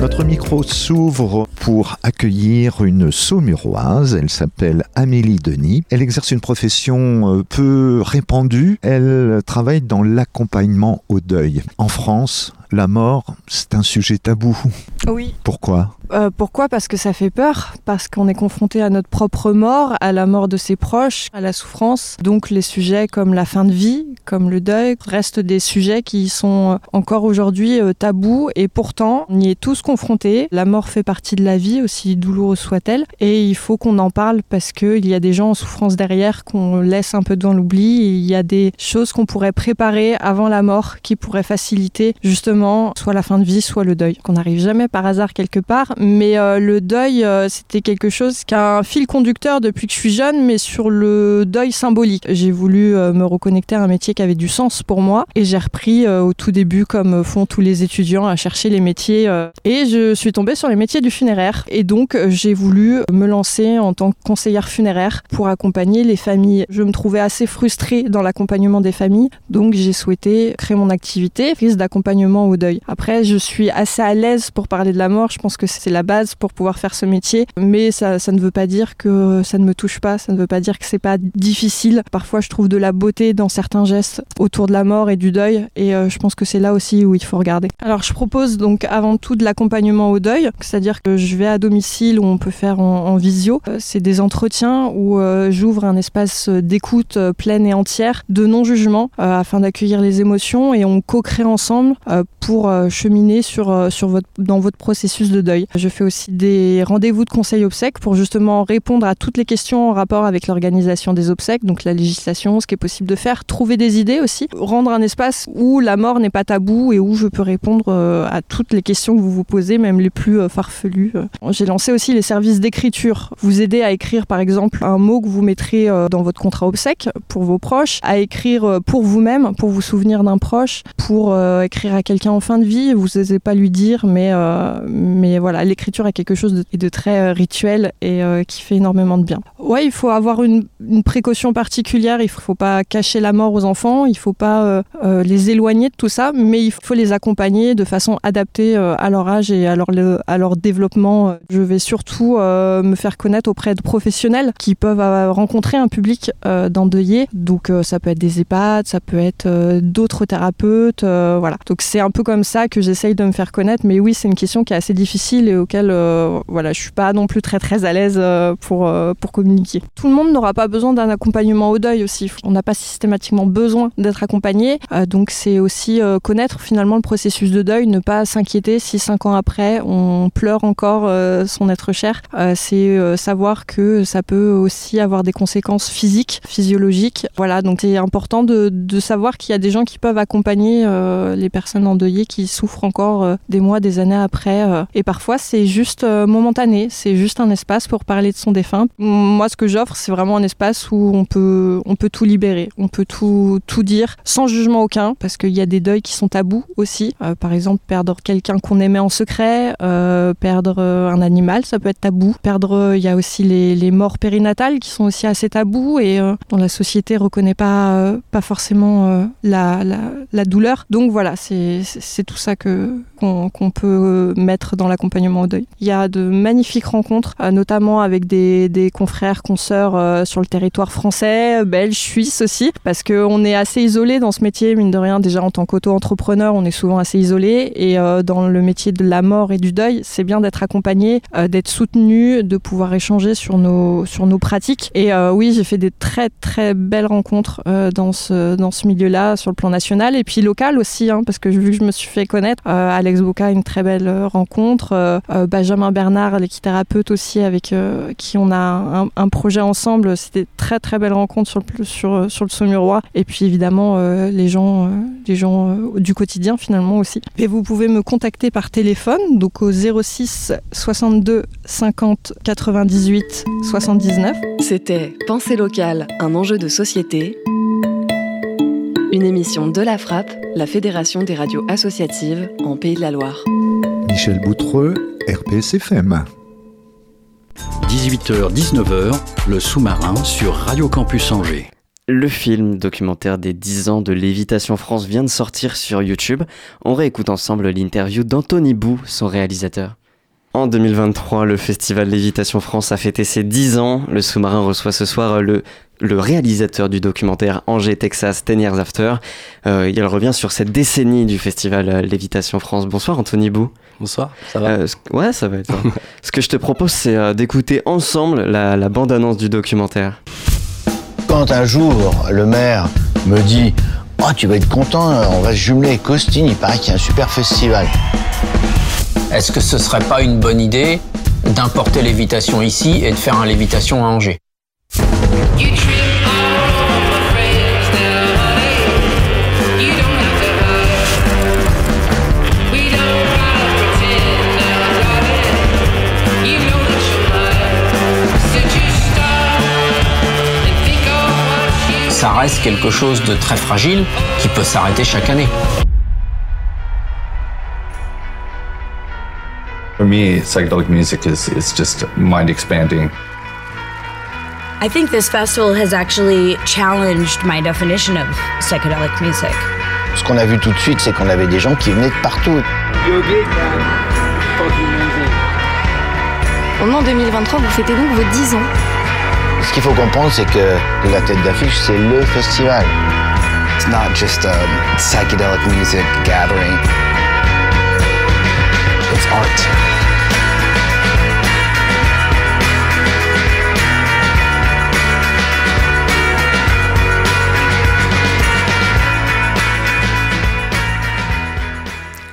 Notre micro s'ouvre pour accueillir une saumuroise. Elle s'appelle Amélie Denis. Elle exerce une profession euh, peu répandue. Elle travaille dans l'accompagnement au deuil. En France, la mort, c'est un sujet tabou. Oui. Pourquoi? Euh, pourquoi? Parce que ça fait peur, parce qu'on est confronté à notre propre mort, à la mort de ses proches, à la souffrance. Donc les sujets comme la fin de vie, comme le deuil, restent des sujets qui sont encore aujourd'hui euh, tabous et pourtant on y est tous confrontés. La mort fait partie de la vie, aussi douloureuse soit-elle, et il faut qu'on en parle parce qu'il y a des gens en souffrance derrière qu'on laisse un peu dans l'oubli. et Il y a des choses qu'on pourrait préparer avant la mort qui pourraient faciliter justement soit la fin de vie, soit le deuil. Qu'on n'arrive jamais par hasard quelque part, mais euh, le deuil, euh, c'était quelque chose qui a un fil conducteur depuis que je suis jeune, mais sur le deuil symbolique. J'ai voulu euh, me reconnecter à un métier qui avait du sens pour moi, et j'ai repris au tout début, comme font tous les étudiants, à chercher les métiers, et je suis tombée sur les métiers du funéraire. Et donc, j'ai voulu me lancer en tant que conseillère funéraire pour accompagner les familles. Je me trouvais assez frustrée dans l'accompagnement des familles, donc j'ai souhaité créer mon activité, prise d'accompagnement deuil. Après, je suis assez à l'aise pour parler de la mort, je pense que c'est la base pour pouvoir faire ce métier, mais ça, ça ne veut pas dire que ça ne me touche pas, ça ne veut pas dire que c'est pas difficile. Parfois, je trouve de la beauté dans certains gestes autour de la mort et du deuil, et euh, je pense que c'est là aussi où il faut regarder. Alors, je propose donc avant tout de l'accompagnement au deuil, c'est-à-dire que je vais à domicile où on peut faire en, visio. Euh, C'est des entretiens où euh, j'ouvre un espace d'écoute pleine et entière, de non-jugement, afin d'accueillir les émotions et on co-crée ensemble pour euh, cheminer sur, euh, sur votre, dans votre processus de deuil. Je fais aussi des rendez-vous de conseil obsèques pour justement répondre à toutes les questions en rapport avec l'organisation des obsèques, donc la législation, ce qui est possible de faire, trouver des idées aussi, rendre un espace où la mort n'est pas tabou et où je peux répondre euh, à toutes les questions que vous vous posez, même les plus farfelues. J'ai lancé aussi les services d'écriture, vous aider à écrire par exemple un mot que vous mettrez dans votre contrat obsèque pour vos proches, à écrire pour vous-même, pour vous souvenir d'un proche, pour écrire à quelqu'un en fin de vie, vous n'osez pas lui dire, mais, euh, mais voilà, l'écriture est quelque chose de, très euh, rituel et euh, qui fait énormément de bien. Ouais, il faut avoir une, précaution particulière, il ne faut pas cacher la mort aux enfants, il ne faut pas les éloigner de tout ça, mais il faut les accompagner de façon adaptée à leur âge et à leur, le- à leur développement. Je vais surtout me faire connaître auprès de professionnels qui peuvent rencontrer un public d'endeuillés. Donc ça peut être des EHPAD, ça peut être d'autres thérapeutes, voilà. Donc c'est un peu comme ça que j'essaye de me faire connaître. Mais oui, c'est une question qui est assez difficile et auquel euh, voilà, je suis pas non plus très très à l'aise euh, pour euh, pour communiquer. Tout le monde n'aura pas besoin d'un accompagnement au deuil aussi. On n'a pas systématiquement besoin d'être accompagné. Euh, donc c'est aussi connaître finalement le processus de deuil, ne pas s'inquiéter si cinq ans après on pleure encore son être cher. C'est savoir que ça peut aussi avoir des conséquences physiques, physiologiques. Voilà, donc c'est important de, savoir qu'il y a des gens qui peuvent accompagner les personnes endeuillées qui souffrent encore euh, des mois, des années après. euh. et parfois c'est juste euh, momentané, c'est juste un espace pour parler de son défunt. Moi, ce que j'offre, c'est vraiment un espace où on peut, on peut tout libérer, on peut tout, tout dire sans jugement aucun, parce qu'il y a des deuils qui sont tabous aussi. Par exemple, perdre quelqu'un qu'on aimait en secret, perdre un animal, ça peut être tabou. Perdre, il y a aussi les, morts périnatales qui sont aussi assez tabous et dont la société reconnaît pas, pas forcément la, la douleur. Donc voilà, c'est c'est tout ça que qu'on peut mettre dans l'accompagnement au deuil. Il y a de magnifiques rencontres, notamment avec des, confrères, consoeurs sur le territoire français, belge, suisse aussi, parce qu'on est assez isolé dans ce métier, mine de rien. Déjà en tant qu'auto-entrepreneur, on est souvent assez isolé, et dans le métier de la mort et du deuil, c'est bien d'être accompagné, d'être soutenu, de pouvoir échanger sur nos sur nos pratiques. Et oui, j'ai fait des très très belles rencontres dans ce dans ce milieu-là sur le plan national et puis local aussi, hein, parce que vu que je me suis fait connaître, euh, Alex Boca, une très belle euh, rencontre, euh, Benjamin Bernard, l'équithérapeute aussi, avec qui on a un, projet ensemble. C'était très très belle rencontre sur le, sur, sur le. Et puis évidemment, les gens, les gens du quotidien finalement aussi. Et vous pouvez me contacter par téléphone, donc au 06 62 50 98 79. C'était Pensée locale, un enjeu de société une émission de la Frappe, la Fédération des radios associatives en Pays de la Loire. Michel Boutreux, RPSFM. 18h-19h, le sous-marin sur Radio Campus Angers. Le film documentaire des 10 ans de Lévitation France vient de sortir sur YouTube. On réécoute ensemble l'interview d'Anthony Bou, son réalisateur. En 2023, le festival Lévitation France a fêté ses 10 ans. Le sous-marin reçoit ce soir le, le réalisateur du documentaire Angers, Texas, Ten Years After. Euh, il revient sur cette décennie du festival euh, Lévitation France. Bonsoir Anthony Bou. Bonsoir, ça va? Euh, Ouais, ça va être. ce que je te propose, c'est d'écouter ensemble la, la bande-annonce du documentaire. Quand un jour, le maire me dit Oh, tu vas être content, on va se jumeler avec Costine, il paraît qu'il y a un super festival. Est-ce que ce serait pas une bonne idée d'importer l'évitation ici et de faire un lévitation à Angers? Ça reste quelque chose de très fragile qui peut s'arrêter chaque année. For me, psychedelic music is, is just mind expanding. I think this festival has actually challenged my definition of psychedelic music. Ce qu'on a vu tout de suite, c'est qu'on avait des gens qui venaient de partout. En 2023, vous fêtez donc vos 10 ans. Ce qu'il faut comprendre, c'est que la tête d'affiche, c'est le festival. It's not just a psychedelic music gathering. It's art.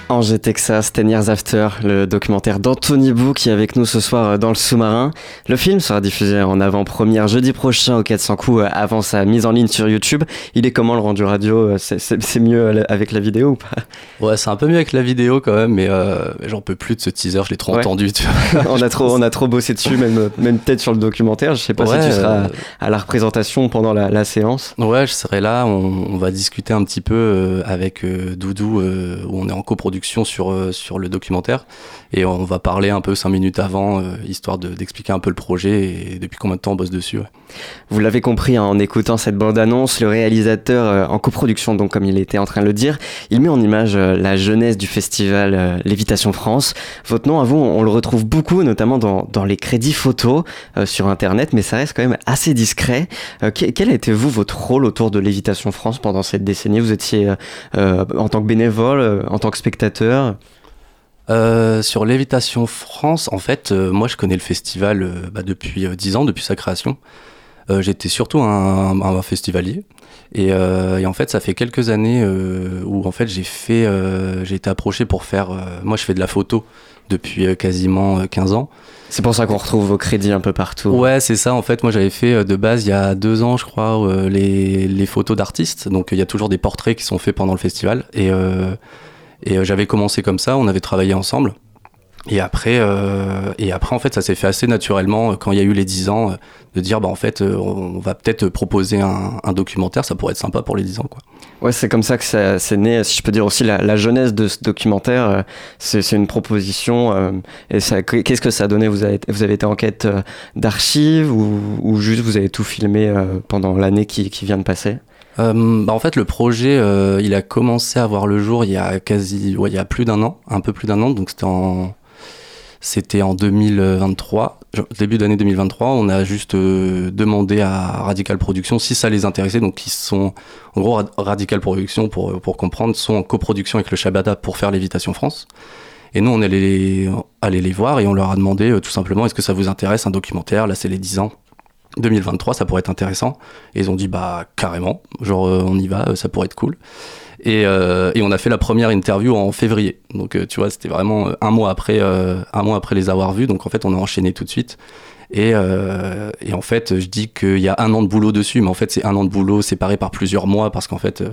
Angers, Texas, Ten Years After, le documentaire d'Anthony Bou qui est avec nous ce soir euh, dans le sous-marin. Le film sera diffusé en avant-première jeudi prochain au 400 coups euh, avant sa mise en ligne sur YouTube. Il est comment le rendu radio euh, C'est mieux avec la vidéo ou pas? Ouais, c'est un peu mieux avec la vidéo quand même, mais j'en peux plus de ce teaser, je l'ai trop entendu. on, a trop, on a trop bossé dessus, même, même peut-être sur le documentaire. Je sais pas si tu seras à la représentation pendant la, séance. Ouais, je serai là. On, va discuter un petit peu avec Doudou, où on est en coproduction sur, euh, sur le documentaire. Et on va parler un peu cinq minutes avant, euh, histoire d'expliquer un peu le projet et depuis combien de temps on bosse dessus. Vous l'avez compris hein, en écoutant cette bande-annonce, le réalisateur, euh, en coproduction, donc comme il était en train de le dire, il met en image la jeunesse du festival Lévitation France. Votre nom à vous, on le retrouve beaucoup, notamment dans, dans les crédits photos sur Internet, mais ça reste quand même assez discret. quel a été, vous, votre rôle autour de Lévitation France pendant cette décennie? Vous étiez en tant que bénévole, en tant que spectateur euh, sur Lévitation France, en fait, euh, moi je connais le festival euh, bah, depuis 10 ans, depuis sa création. J'étais surtout un, festivalier. Et, en fait, ça fait quelques années où en fait j'ai fait, j'ai été approché pour faire. moi, je fais de la photo depuis quasiment 15 ans. C'est pour ça qu'on retrouve vos crédits un peu partout. Ouais, c'est ça. En fait, moi, j'avais fait de base il y a deux ans, je crois, les, les, photos d'artistes. Donc, il y a toujours des portraits qui sont faits pendant le festival. Et et euh, j'avais commencé comme ça, on avait travaillé ensemble. Et après, euh, et après, en fait, ça s'est fait assez naturellement euh, quand il y a eu les 10 ans, de dire, bah, en fait, on va peut-être proposer un, documentaire, ça pourrait être sympa pour les 10 ans, quoi. Ouais, c'est comme ça que ça, c'est né, si je peux dire aussi, la, jeunesse de ce documentaire. c'est, une proposition. et ça, qu'est-ce que ça a donné? Vous avez, vous avez été en quête d'archives ou, juste vous avez tout filmé pendant l'année qui vient de passer? Euh, bah, en fait, le projet, euh, il a commencé à voir le jour il y a quasi, ouais, il y a plus d'un an, un peu plus d'un an. Donc c'était en, c'était en 2023, genre, début d'année 2023. On a juste euh, demandé à Radical Production si ça les intéressait. Donc ils sont, en gros, Rad- Radical Production pour pour comprendre, sont en coproduction avec le Shabada pour faire Lévitation France. Et nous, on allé les, les voir et on leur a demandé tout simplement est-ce que ça vous intéresse un documentaire? Là, c'est les 10 ans. 2023, ça pourrait être intéressant. Et ils ont dit bah carrément, genre euh, on y va, euh, ça pourrait être cool. Et, euh, et on a fait la première interview en février. Donc tu vois, c'était vraiment un mois après, un mois après les avoir vus. Donc en fait, on a enchaîné tout de suite. Et, et en fait, je dis qu'il y a un an de boulot dessus, mais en fait, c'est un an de boulot séparé par plusieurs mois parce qu'en fait,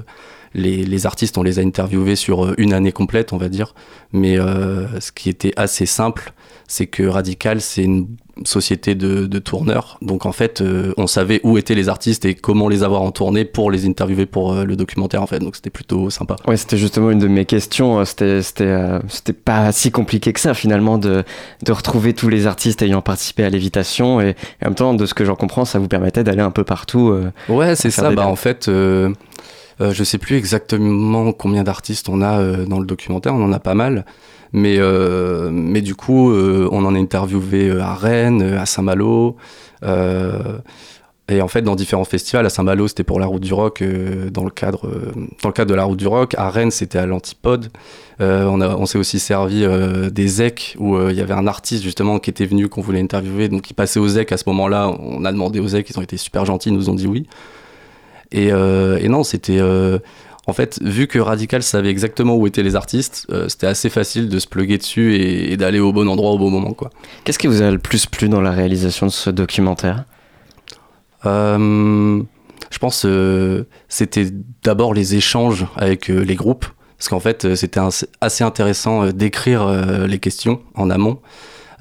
les, les artistes, on les a interviewés sur une année complète, on va dire. Mais ce qui était assez simple, c'est que Radical, c'est une société de, de tourneurs. Donc en fait, euh, on savait où étaient les artistes et comment les avoir en tournée pour les interviewer pour euh, le documentaire, en fait. Donc c'était plutôt sympa. Ouais, c'était justement une de mes questions. euh, C'était, c'était, euh, c'était pas si compliqué que ça finalement de, de retrouver tous les artistes ayant participé à l'évitation et, et en même temps, de ce que j'en comprends, ça vous permettait d'aller un peu partout. Ouais, c'est ça. Bah, en fait, euh, je sais plus exactement combien d'artistes on a euh, dans le documentaire. On en a pas mal. Mais, euh, mais du coup, on en a interviewé à Rennes, à Saint-Malo. et en fait, dans différents festivals, à Saint-Malo, c'était pour la Route du Rock, dans, le cadre, dans le cadre de la Route du Rock. À Rennes, c'était à l'Antipode. On on s'est aussi servi des ZEC, où il y avait un artiste justement qui était venu, qu'on voulait interviewer. Donc, il passait aux ZEC à ce moment-là. On a demandé aux ZEC, ils ont été super gentils, ils nous ont dit oui. Et, euh, et non, c'était. euh, en fait, vu que Radical savait exactement où étaient les artistes, euh, c'était assez facile de se pluguer dessus et, et d'aller au bon endroit au bon moment, quoi. Qu'est-ce qui vous a le plus plu dans la réalisation de ce documentaire? Je pense euh, c'était d'abord les échanges avec euh, les groupes parce qu'en fait c'était assez intéressant euh, d'écrire les questions en amont.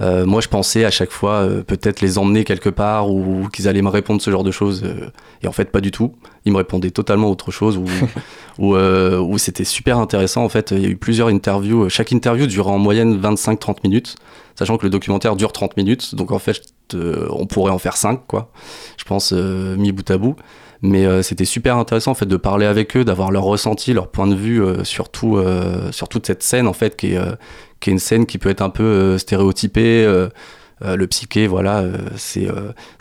Euh, moi je pensais à chaque fois euh, peut-être les emmener quelque part ou qu'ils allaient me répondre ce genre de choses euh, et en fait pas du tout. Ils me répondaient totalement autre chose ou où, euh, où c'était super intéressant en fait. Il y a eu plusieurs interviews. Chaque interview durait en moyenne 25-30 minutes, sachant que le documentaire dure 30 minutes. Donc en fait, euh, on pourrait en faire 5 quoi. Je pense euh, mis bout à bout. Mais euh, c'était super intéressant en fait de parler avec eux, d'avoir leur ressenti, leur point de vue euh, sur, tout, euh, sur toute cette scène en fait qui est, euh, qui est une scène qui peut être un peu euh, stéréotypée. euh, euh, le psyché, voilà, c'est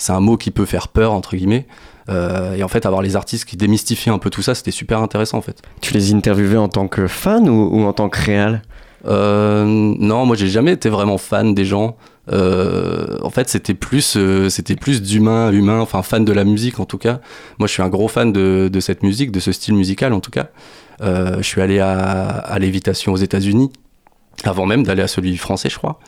un mot qui peut faire peur entre guillemets. Euh, et en fait, avoir les artistes qui démystifient un peu tout ça, c'était super intéressant en fait. Tu les interviewais en tant que fan ou, ou en tant que réal Euh, non, moi j'ai jamais été vraiment fan des gens. Euh, en fait, c'était plus, c'était plus d'humain, humain, enfin fan de la musique en tout cas. Moi, je suis un gros fan de, de cette musique, de ce style musical en tout cas. Je suis allé à, à l'évitation aux États-Unis avant même d'aller à celui français, je crois.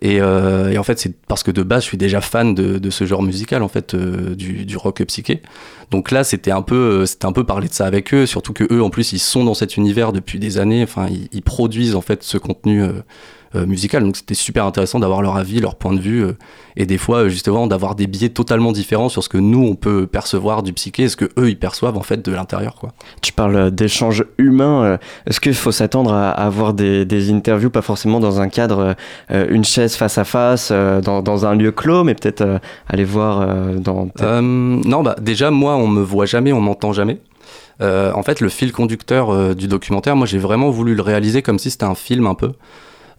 Et, euh, et en fait, c'est parce que de base, je suis déjà fan de, de ce genre musical, en fait, euh, du, du rock psyché. Donc là, c'était un peu, euh, c'était un peu parler de ça avec eux, surtout que eux, en plus, ils sont dans cet univers depuis des années. Enfin, ils, ils produisent en fait ce contenu euh, euh, musical. Donc c'était super intéressant d'avoir leur avis, leur point de vue, euh, et des fois, euh, justement, d'avoir des biais totalement différents sur ce que nous on peut percevoir du psyché, et ce que eux ils perçoivent en fait de l'intérieur, quoi. Tu parles d'échanges humains. Est-ce qu'il faut s'attendre à avoir des, des interviews, pas forcément dans un cadre, une chaise face à face, dans, dans un lieu clos, mais peut-être aller voir dans. Euh, non, bah déjà moi on me voit jamais, on m'entend jamais. Euh, en fait, le fil conducteur euh, du documentaire, moi j'ai vraiment voulu le réaliser comme si c'était un film un peu.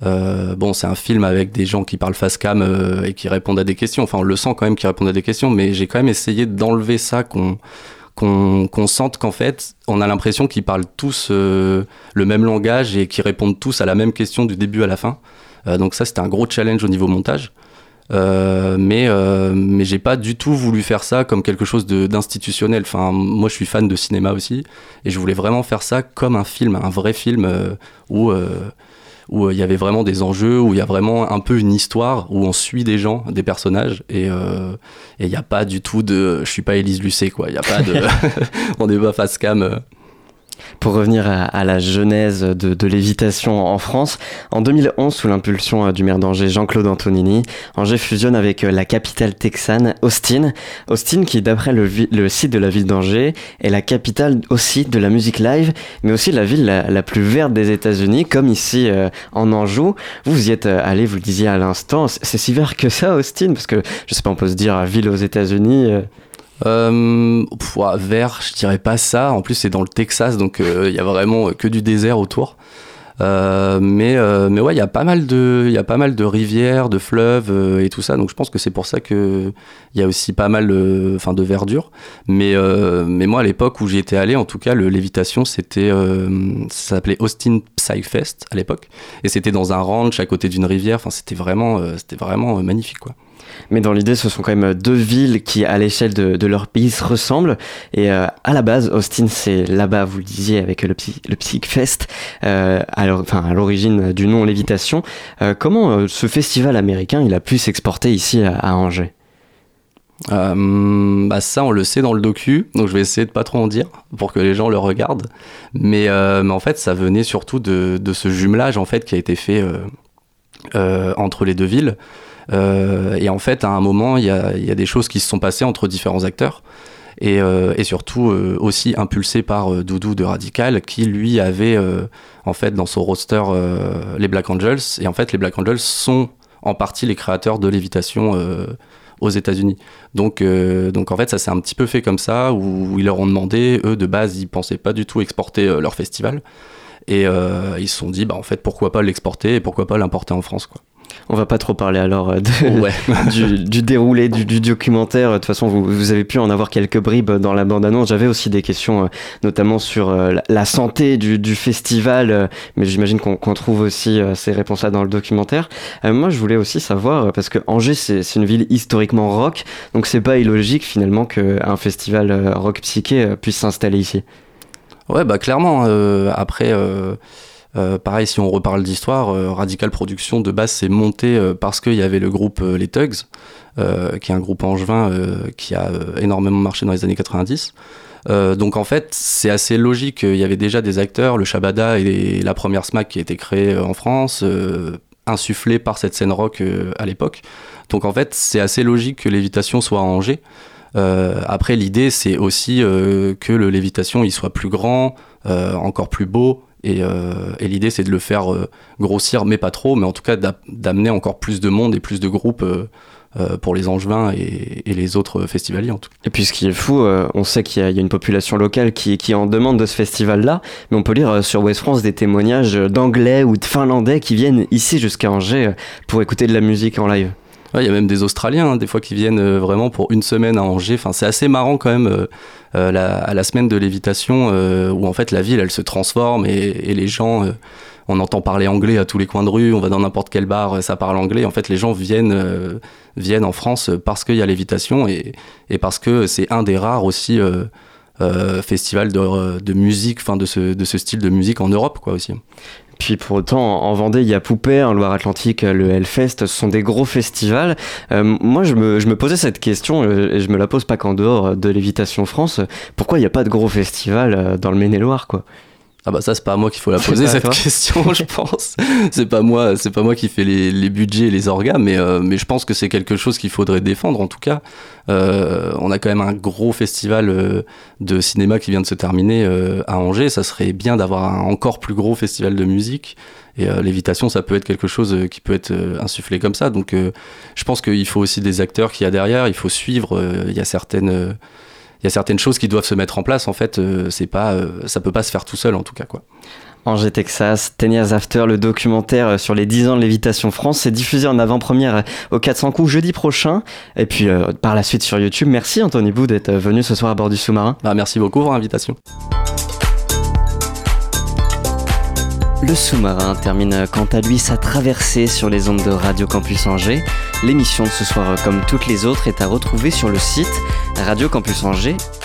Euh, bon, c'est un film avec des gens qui parlent face cam euh, et qui répondent à des questions. Enfin, on le sent quand même qu'ils répondent à des questions, mais j'ai quand même essayé d'enlever ça, qu'on qu'on qu'on sente qu'en fait, on a l'impression qu'ils parlent tous euh, le même langage et qu'ils répondent tous à la même question du début à la fin. Donc ça, c'était un gros challenge au niveau montage. Mais euh, mais j'ai pas du tout voulu faire ça comme quelque chose d'institutionnel. Enfin, moi, je suis fan de cinéma aussi, et je voulais vraiment faire ça comme un film, un vrai film où où euh, il y avait vraiment des enjeux, où il y a vraiment un peu une histoire, où on suit des gens, des personnages, et euh, il n'y a pas du tout de, je suis pas Élise Lucet quoi. Il y a pas de, on n'est pas face cam. Pour revenir à, la genèse de, l'évitation en France, en 2011, sous l'impulsion euh, du maire d'Angers Jean-Claude Antonini, Angers fusionne avec euh, la capitale texane, Austin. Austin qui, d'après le, site de la ville d'Angers, est la capitale aussi de la musique live, mais aussi la ville la, plus verte des États-Unis, comme ici euh, en Anjou. Vous, y êtes allé, vous le disiez à l'instant, c'est si vert que ça, Austin? Parce que, je sais pas, on peut se dire, ville aux États-Unis. Euh, ouais, vert, je dirais pas ça. En plus, c'est dans le Texas, donc euh, il y a vraiment que du désert autour. Euh, mais, euh, mais ouais, il y a pas mal de, il pas mal de rivières, de fleuves euh, et tout ça. Donc je pense que c'est pour ça que il y a aussi pas mal, euh, enfin, de verdure. Mais, euh, mais moi, à l'époque où j'y étais allé, en tout cas, le lévitation, c'était, euh, ça s'appelait Austin Psyfest à l'époque, et c'était dans un ranch à côté d'une rivière. Enfin, c'était vraiment, euh, c'était vraiment euh, magnifique, quoi. Mais dans l'idée, ce sont quand même deux villes qui, à l'échelle de, leur pays, se ressemblent. Et euh, à la base, Austin, c'est là-bas, vous le disiez, avec le, Psy- le Psychfest, euh, à l'origine du nom Lévitation. Euh, comment ce festival américain, il a pu s'exporter ici à, Angers? Bah ça, on le sait dans le docu, donc je vais essayer de pas trop en dire pour que les gens le regardent. Mais, en fait, ça venait surtout de, de ce jumelage en fait qui a été fait entre les deux villes. Euh, et en fait, à un moment, il y a, des choses qui se sont passées entre différents acteurs. Et, euh, surtout euh, aussi impulsé par Doudou de Radical, qui lui avait en fait dans son roster les Black Angels. Et en fait, les Black Angels sont en partie les créateurs de Lévitation aux États-Unis. Donc, en fait, ça s'est un petit peu fait comme ça, où ils leur ont demandé, eux de base, ils pensaient pas du tout exporter leur festival. Et ils se sont dit, bah, en fait, pourquoi pas l'exporter et pourquoi pas l'importer en France, quoi. On va pas trop parler alors euh, de- Ouais. du, du déroulé du, du documentaire. De toute façon, vous, vous avez pu en avoir quelques bribes dans la bande-annonce. J'avais aussi des questions, euh, notamment sur euh, la, la santé du, du festival, mais j'imagine qu'on trouve aussi ces réponses-là dans le documentaire. Euh, moi, je voulais aussi savoir, parce que Angers, c'est une ville historiquement rock, donc c'est pas illogique finalement qu'un festival rock psyché puisse s'installer ici. Ouais, bah clairement. euh, après, euh, euh, pareil, si on reparle d'histoire, euh, Radical Production de base s'est monté euh, parce qu'il y avait le groupe Les Tugs, qui est un groupe angevin qui a énormément marché dans les années 90. Euh, donc en fait, c'est assez logique. Il y avait déjà des acteurs, le Shabada et la première SMAC qui a été créée en France, euh, insufflée par cette scène rock à l'époque. Donc en fait, c'est assez logique que Lévitation soit à Angers. Après, l'idée, c'est aussi que le Lévitation il soit plus grand, encore plus beau. Et, euh, et l'idée, c'est de le faire euh, grossir, mais pas trop, mais en tout cas d'a- d'amener encore plus de monde et plus de groupes euh, pour les Angevins et, les autres festivaliers en tout cas. Et puis ce qui est fou, on sait qu'il y, a- une population locale qui, en demande de ce festival-là, mais on peut lire sur West France des témoignages d'anglais ou de finlandais qui viennent ici jusqu'à Angers pour écouter de la musique en live. Il y a même des Australiens, hein, des fois, qui viennent euh, vraiment pour une semaine à Angers. Enfin, c'est assez marrant quand même, euh, euh, à la semaine de lévitation, où en fait la ville, elle se transforme et, les gens, on entend parler anglais à tous les coins de rue, on va dans n'importe quel bar, ça parle anglais. En fait, les gens viennent, viennent en France parce qu'il y a lévitation et, parce que c'est un des rares aussi festivals de, de musique, enfin de ce, de ce style de musique en Europe, quoi aussi. Puis pour autant, en Vendée, il y a Poupée, en Loire-Atlantique, le Hellfest, ce sont des gros festivals. Euh, moi, je me, posais cette question, euh, et je me la pose pas qu'en dehors de l'Évitation France, pourquoi il n'y a pas de gros festivals euh, dans le Maine-et-Loire, quoi? Ah bah ça c'est pas à moi qu'il faut la poser cette question je pense. C'est pas moi, c'est pas moi qui fais les, les budgets et les orgas, mais, euh, mais je pense que c'est quelque chose qu'il faudrait défendre en tout cas. Euh, on a quand même un gros festival euh, de cinéma qui vient de se terminer euh, à Angers. Ça serait bien d'avoir un encore plus gros festival de musique. Et euh, l'évitation, ça peut être quelque chose qui peut être insufflé comme ça. Donc euh, je pense qu'il faut aussi des acteurs qu'il y a derrière. Il faut suivre. euh, Il y a certaines euh, il y a certaines choses qui doivent se mettre en place. En fait, euh, c'est pas, euh, ça peut pas se faire tout seul en tout cas quoi. Angers, Texas, Ten Years After, le documentaire euh, sur les 10 ans de Lévitation France, c'est diffusé en avant-première au 400 coups jeudi prochain, et puis euh, par la suite sur YouTube. Merci Anthony Bou d'être venu ce soir à bord du sous-marin. Bah, merci beaucoup pour l'invitation. Le sous-marin termine quant à lui sa traversée sur les ondes de Radio Campus Angers. L'émission de ce soir, comme toutes les autres, est à retrouver sur le site radiocampusangers.com.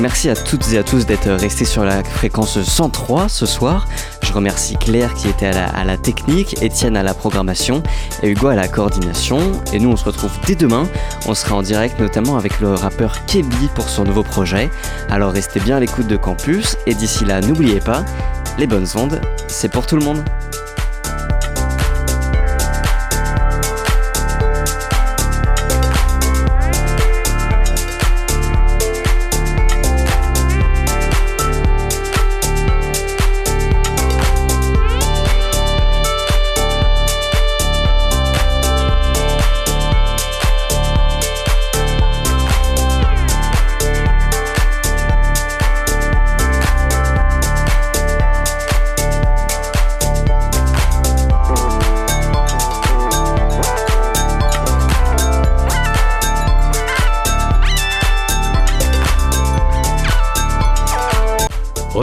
Merci à toutes et à tous d'être restés sur la fréquence 103 ce soir. Je remercie Claire qui était à la, technique, Étienne à la programmation et Hugo à la coordination. Et nous, on se retrouve dès demain. On sera en direct notamment avec le rappeur Kebi pour son nouveau projet. Alors restez bien à l'écoute de Campus et d'ici là, n'oubliez pas, les bonnes ondes, c'est pour tout le monde.